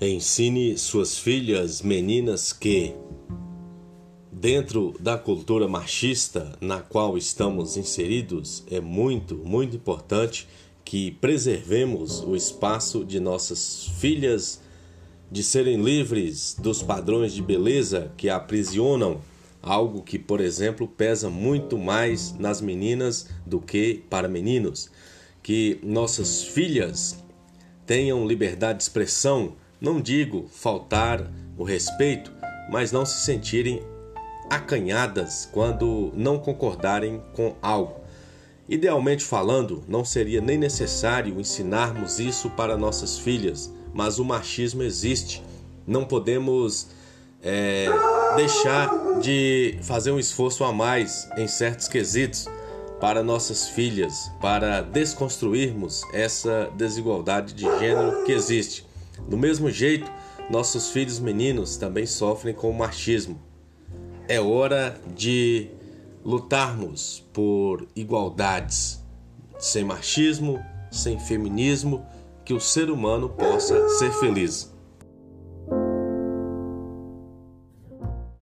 Ensine suas filhas meninas que, dentro da cultura machista na qual estamos inseridos, é muito, muito importante que preservemos o espaço de nossas filhas de serem livres dos padrões de beleza que aprisionam, algo que, por exemplo, pesa muito mais nas meninas do que para meninos. Que nossas filhas tenham liberdade de expressão não digo faltar o respeito, mas não se sentirem acanhadas quando não concordarem com algo. Idealmente falando, não seria nem necessário ensinarmos isso para nossas filhas, mas o machismo existe. Não podemos é, deixar de fazer um esforço a mais em certos quesitos para nossas filhas, para desconstruirmos essa desigualdade de gênero que existe. Do mesmo jeito, nossos filhos meninos também sofrem com o machismo. É hora de lutarmos por igualdades, sem machismo, sem feminismo, que o ser humano possa ser feliz.